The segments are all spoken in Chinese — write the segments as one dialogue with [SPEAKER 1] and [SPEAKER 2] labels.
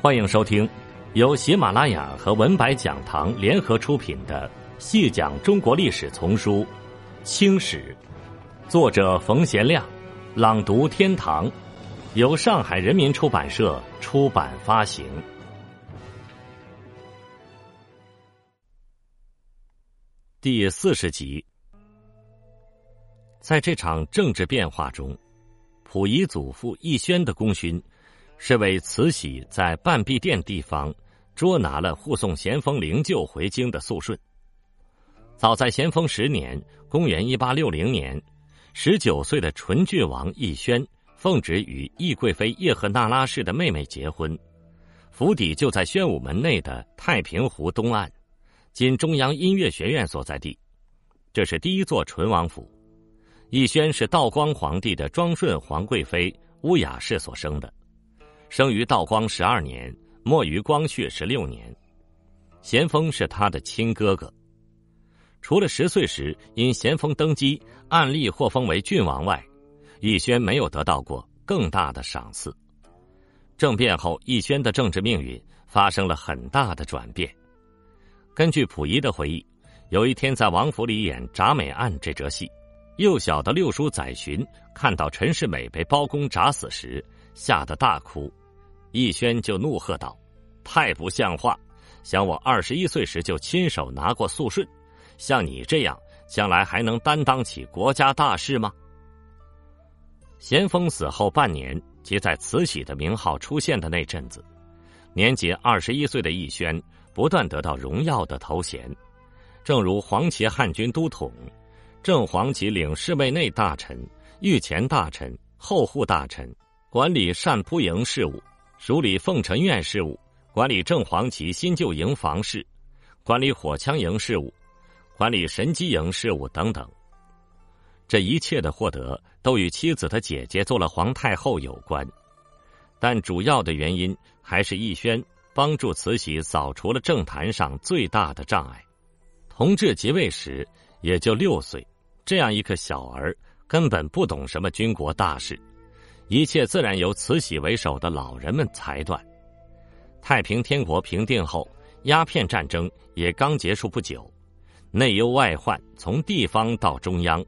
[SPEAKER 1] 欢迎收听由喜马拉雅和文白讲堂联合出品的《细讲中国历史丛书·清史》，作者冯贤亮，朗读天堂，由上海人民出版社出版发行。第四十集，在这场政治变化中，溥仪祖父奕轩的功勋。是为慈禧在半壁店地方捉拿了护送咸丰灵柩回京的肃顺。早在咸丰十年（公元一八六零年），十九岁的纯郡王奕轩奉旨与懿贵妃叶赫那拉氏的妹妹结婚，府邸就在宣武门内的太平湖东岸，今中央音乐学院所在地。这是第一座纯王府。奕轩是道光皇帝的庄顺皇贵妃乌雅氏所生的。生于道光十二年，没于光绪十六年。咸丰是他的亲哥哥。除了十岁时因咸丰登基按例获封为郡王外，奕轩没有得到过更大的赏赐。政变后，奕轩的政治命运发生了很大的转变。根据溥仪的回忆，有一天在王府里演《铡美案》这折戏，幼小的六叔载洵看到陈世美被包公铡死时，吓得大哭。奕轩就怒喝道：“太不像话！想我二十一岁时就亲手拿过肃顺，像你这样，将来还能担当起国家大事吗？”咸丰死后半年，即在慈禧的名号出现的那阵子，年仅二十一岁的奕轩不断得到荣耀的头衔，正如黄旗汉军都统、正黄旗领侍卫内大臣、御前大臣、后护大臣，管理善扑营事务。署理奉承院事务，管理正黄旗新旧营房事，管理火枪营事务，管理神机营事务等等。这一切的获得都与妻子的姐姐做了皇太后有关，但主要的原因还是奕轩帮助慈禧扫除了政坛上最大的障碍。同治即位时也就六岁，这样一个小儿根本不懂什么军国大事。一切自然由慈禧为首的老人们裁断。太平天国平定后，鸦片战争也刚结束不久，内忧外患从地方到中央，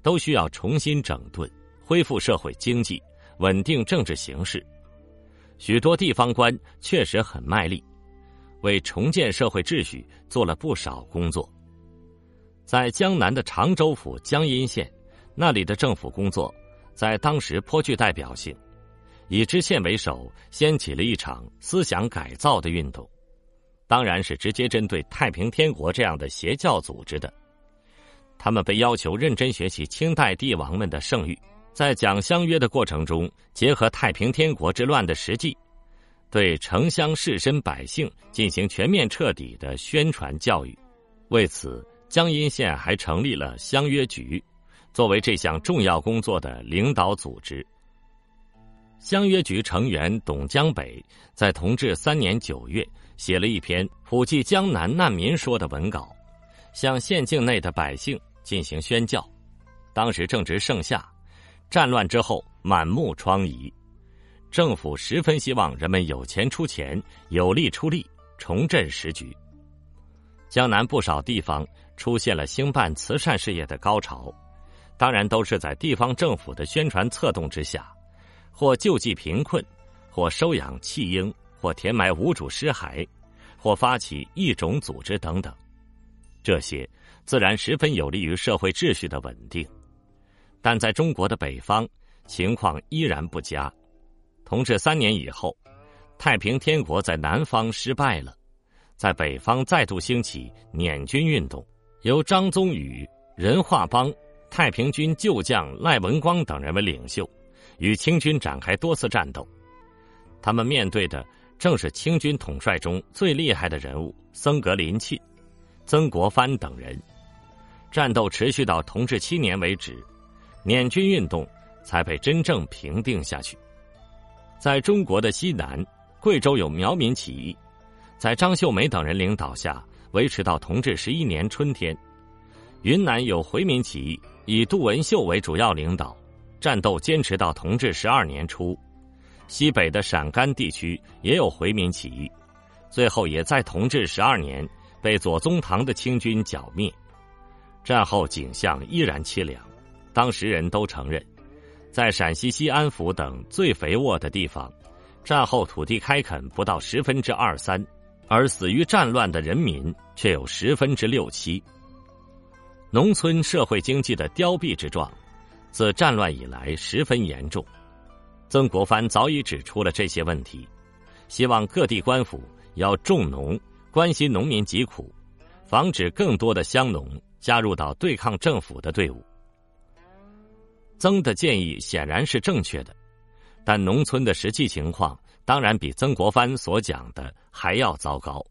[SPEAKER 1] 都需要重新整顿、恢复社会经济、稳定政治形势。许多地方官确实很卖力，为重建社会秩序做了不少工作。在江南的常州府江阴县，那里的政府工作。在当时颇具代表性，以知县为首，掀起了一场思想改造的运动，当然是直接针对太平天国这样的邪教组织的。他们被要求认真学习清代帝王们的圣谕，在讲相约的过程中，结合太平天国之乱的实际，对城乡士绅百姓进行全面彻底的宣传教育。为此，江阴县还成立了相约局。作为这项重要工作的领导组织，相约局成员董江北在同治三年九月写了一篇普济江南难民说的文稿，向县境内的百姓进行宣教。当时正值盛夏，战乱之后满目疮痍，政府十分希望人们有钱出钱，有力出力，重振时局。江南不少地方出现了兴办慈善事业的高潮。当然都是在地方政府的宣传策动之下，或救济贫困，或收养弃婴，或填埋无主尸骸，或发起异种组织等等。这些自然十分有利于社会秩序的稳定，但在中国的北方情况依然不佳。同治三年以后，太平天国在南方失败了，在北方再度兴起捻军运动，由张宗禹、任化邦。太平军旧将赖文光等人为领袖，与清军展开多次战斗。他们面对的正是清军统帅中最厉害的人物僧格林沁、曾国藩等人。战斗持续到同治七年为止，捻军运动才被真正平定下去。在中国的西南，贵州有苗民起义，在张秀梅等人领导下，维持到同治十一年春天。云南有回民起义。以杜文秀为主要领导，战斗坚持到同治十二年初，西北的陕甘地区也有回民起义，最后也在同治十二年被左宗棠的清军剿灭。战后景象依然凄凉，当时人都承认，在陕西西安府等最肥沃的地方，战后土地开垦不到十分之二三，而死于战乱的人民却有十分之六七。农村社会经济的凋敝之状，自战乱以来十分严重。曾国藩早已指出了这些问题，希望各地官府要重农，关心农民疾苦，防止更多的乡农加入到对抗政府的队伍。曾的建议显然是正确的，但农村的实际情况当然比曾国藩所讲的还要糟糕。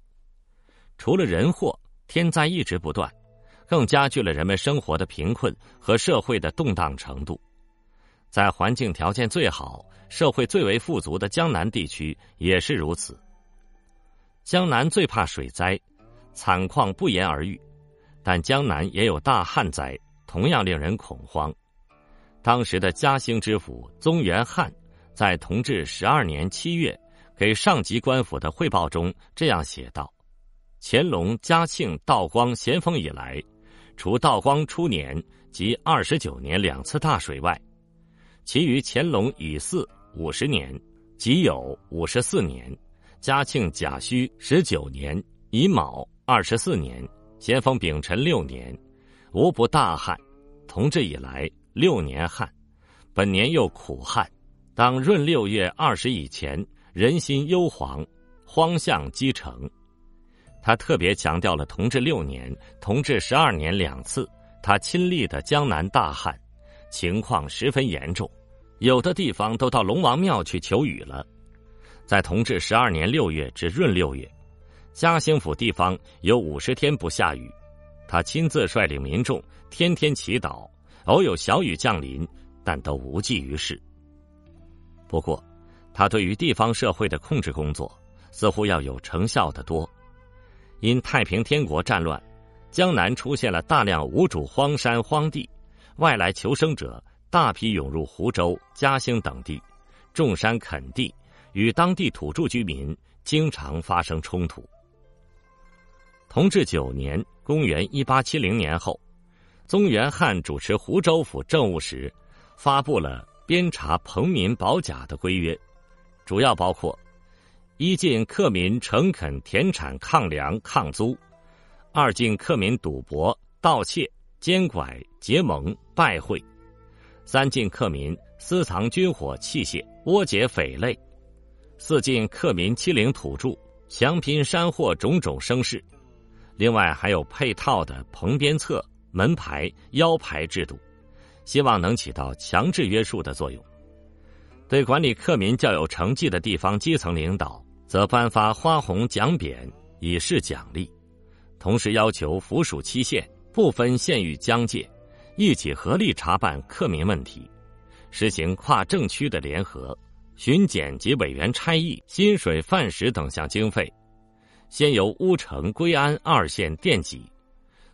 [SPEAKER 1] 除了人祸，天灾一直不断。更加剧了人们生活的贫困和社会的动荡程度，在环境条件最好、社会最为富足的江南地区也是如此。江南最怕水灾，惨况不言而喻，但江南也有大旱灾，同样令人恐慌。当时的嘉兴知府宗元汉在同治十二年七月给上级官府的汇报中这样写道：“乾隆、嘉庆、道光咸丰以来。”除道光初年及二十九年两次大水外，其余乾隆乙巳五十年、己酉五十四年、嘉庆甲戌十九年、乙卯二十四年、咸丰丙辰六年，无不大旱。同治以来六年旱，本年又苦旱。当闰六月二十以前，人心忧惶，荒象积成。他特别强调了同治六年、同治十二年两次他亲历的江南大旱，情况十分严重，有的地方都到龙王庙去求雨了。在同治十二年六月至闰六月，嘉兴府地方有五十天不下雨，他亲自率领民众天天祈祷，偶有小雨降临，但都无济于事。不过，他对于地方社会的控制工作，似乎要有成效的多。因太平天国战乱，江南出现了大量无主荒山荒地，外来求生者大批涌入湖州、嘉兴等地，种山垦地，与当地土著居民经常发生冲突。同治九年（公元一八七零年后），宗元汉主持湖州府政务时，发布了编查彭民保甲的规约，主要包括。一禁客民诚恳田产抗粮抗租，二禁客民赌博盗窃奸拐结盟拜会，三禁客民私藏军火器械窝结匪类，四禁客民欺凌土著强拼山货种种声势。另外还有配套的棚边册门牌腰牌制度，希望能起到强制约束的作用。对管理客民较有成绩的地方基层领导。则颁发花红奖匾以示奖励，同时要求府属七县不分县域疆界，一起合力查办克民问题，实行跨政区的联合巡检及委员差役薪水饭食等项经费，先由乌城归安二县垫给，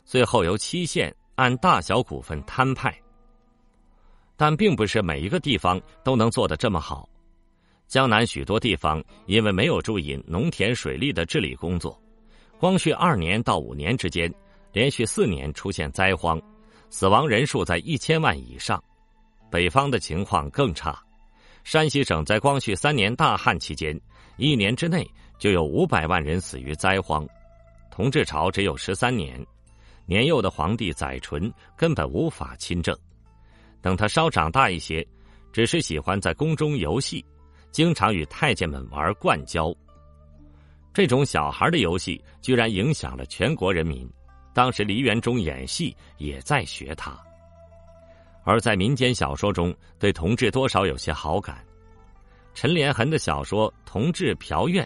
[SPEAKER 1] 最后由七县按大小股份摊派。但并不是每一个地方都能做得这么好。江南许多地方因为没有注意农田水利的治理工作，光绪二年到五年之间，连续四年出现灾荒，死亡人数在一千万以上。北方的情况更差，山西省在光绪三年大旱期间，一年之内就有五百万人死于灾荒。同治朝只有十三年，年幼的皇帝载淳根本无法亲政。等他稍长大一些，只是喜欢在宫中游戏。经常与太监们玩灌胶，这种小孩的游戏居然影响了全国人民。当时梨园中演戏也在学他，而在民间小说中，对同治多少有些好感。陈连恒的小说《同治嫖院》，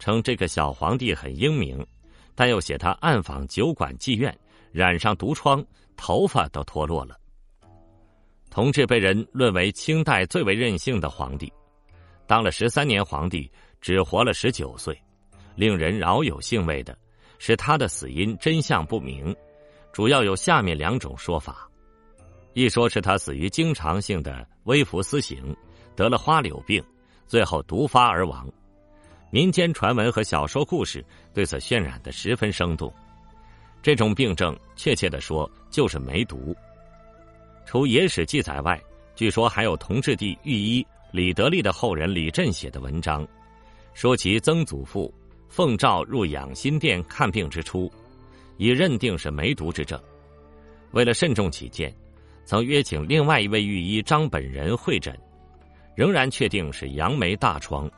[SPEAKER 1] 称这个小皇帝很英明，但又写他暗访酒馆妓院，染上毒疮，头发都脱落了。同治被人论为清代最为任性的皇帝。当了十三年皇帝，只活了十九岁，令人饶有兴味的是他的死因真相不明，主要有下面两种说法：一说是他死于经常性的微服私刑，得了花柳病，最后毒发而亡。民间传闻和小说故事对此渲染的十分生动。这种病症，确切的说，就是梅毒。除野史记载外，据说还有同治帝御医李德利的后人李振写的文章，说其曾祖父奉诏入养心殿看病之初，已认定是梅毒之症。为了慎重起见，曾约请另外一位御医张本人会诊，仍然确定是杨梅大疮。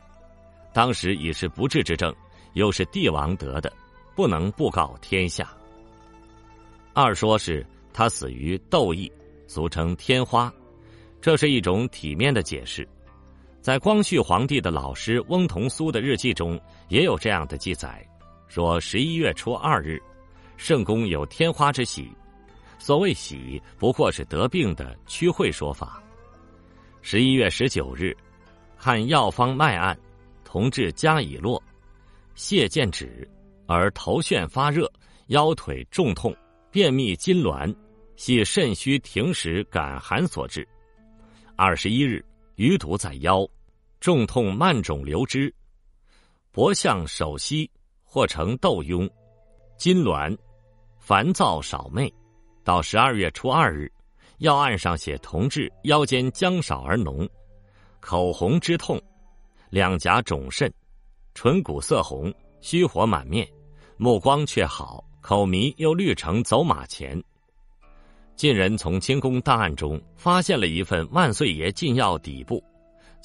[SPEAKER 1] 当时已是不治之症，又是帝王得的，不能布告天下。二说是他死于痘疫，俗称天花，这是一种体面的解释。在光绪皇帝的老师翁同苏的日记中也有这样的记载，说十一月初二日，圣宫有天花之喜。所谓喜，不过是得病的趋会说法。十一月十九日，看药方脉案，同治加以落，泻见止，而头眩发热，腰腿重痛，便秘痉挛，系肾虚停食感寒所致。二十一日，余毒在腰，重痛慢肿流汁，脖项手膝或成窦痈，筋挛，烦躁少寐。到十二月初二日，药案上写同治腰间姜少而脓，口红之痛，两颊肿甚，唇骨色红，虚火满面，目光却好，口迷又绿成走马前。近人从清宫档案中发现了一份万岁爷进药底部，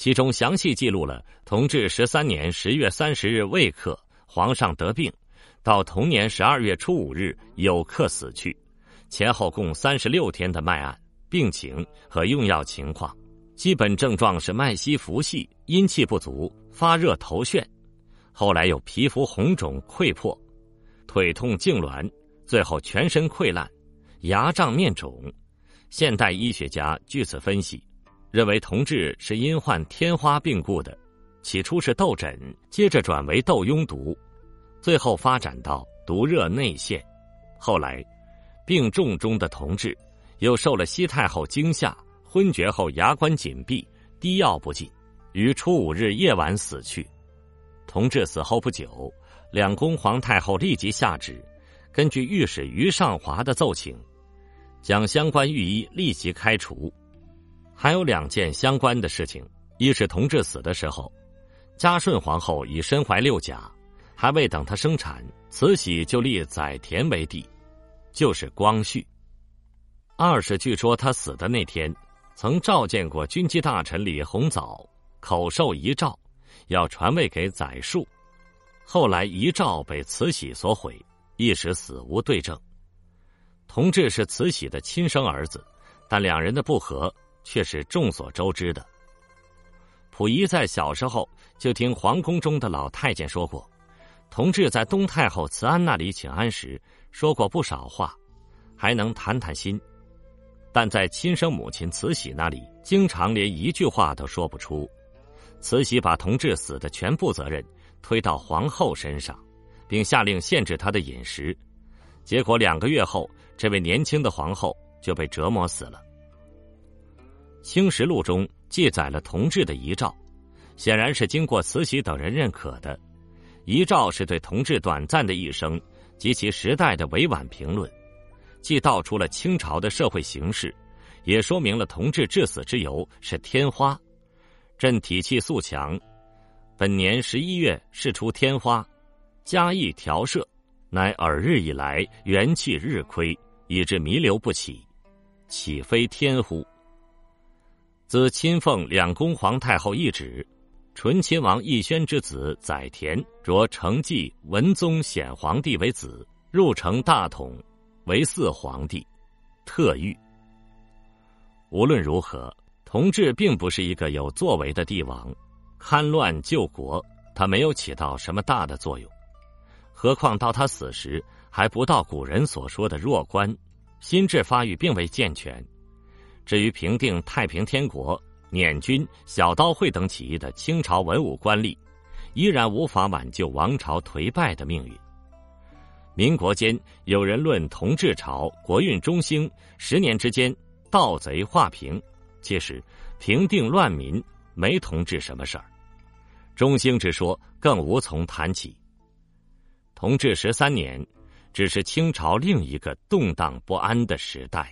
[SPEAKER 1] 其中详细记录了同治十三年十月三十日未克，皇上得病，到同年十二月初五日有客死去。前后共三十六天的脉案、病情和用药情况，基本症状是脉息浮细、阴气不足、发热头眩，后来有皮肤红肿溃破、腿痛痉挛，最后全身溃烂、牙胀面肿。现代医学家据此分析，认为同治是因患天花病故的，起初是痘疹，接着转为窦痈毒，最后发展到毒热内陷，后来。病重中的同治，又受了西太后惊吓，昏厥后牙关紧闭，滴药不进，于初五日夜晚死去。同治死后不久，两宫皇太后立即下旨，根据御史于尚华的奏请，将相关御医立即开除。还有两件相关的事情：一是同治死的时候，嘉顺皇后已身怀六甲，还未等她生产，慈禧就立载田为帝。就是光绪。二是据说他死的那天，曾召见过军机大臣李鸿藻，口授遗诏，要传位给载戍。后来遗诏被慈禧所毁，一时死无对证。同治是慈禧的亲生儿子，但两人的不和却是众所周知的。溥仪在小时候就听皇宫中的老太监说过，同治在东太后慈安那里请安时。说过不少话，还能谈谈心，但在亲生母亲慈禧那里，经常连一句话都说不出。慈禧把同治死的全部责任推到皇后身上，并下令限制她的饮食，结果两个月后，这位年轻的皇后就被折磨死了。《清实录》中记载了同治的遗诏，显然是经过慈禧等人认可的。遗诏是对同治短暂的一生。及其时代的委婉评论，既道出了清朝的社会形势，也说明了同治致死之由是天花。朕体气素强，本年十一月试出天花，加以调摄，乃尔日以来元气日亏，以致弥留不起，岂非天乎？自亲奉两宫皇太后懿旨。纯亲王奕轩之子载田着承继文宗显皇帝为子，入承大统，为四皇帝，特谕。无论如何，同治并不是一个有作为的帝王，勘乱救国，他没有起到什么大的作用。何况到他死时，还不到古人所说的弱冠，心智发育并未健全。至于平定太平天国。捻军、小刀会等起义的清朝文武官吏，依然无法挽救王朝颓败的命运。民国间有人论同治朝国运中兴，十年之间盗贼化平，其实平定乱民没同治什么事儿。中兴之说更无从谈起。同治十三年，只是清朝另一个动荡不安的时代。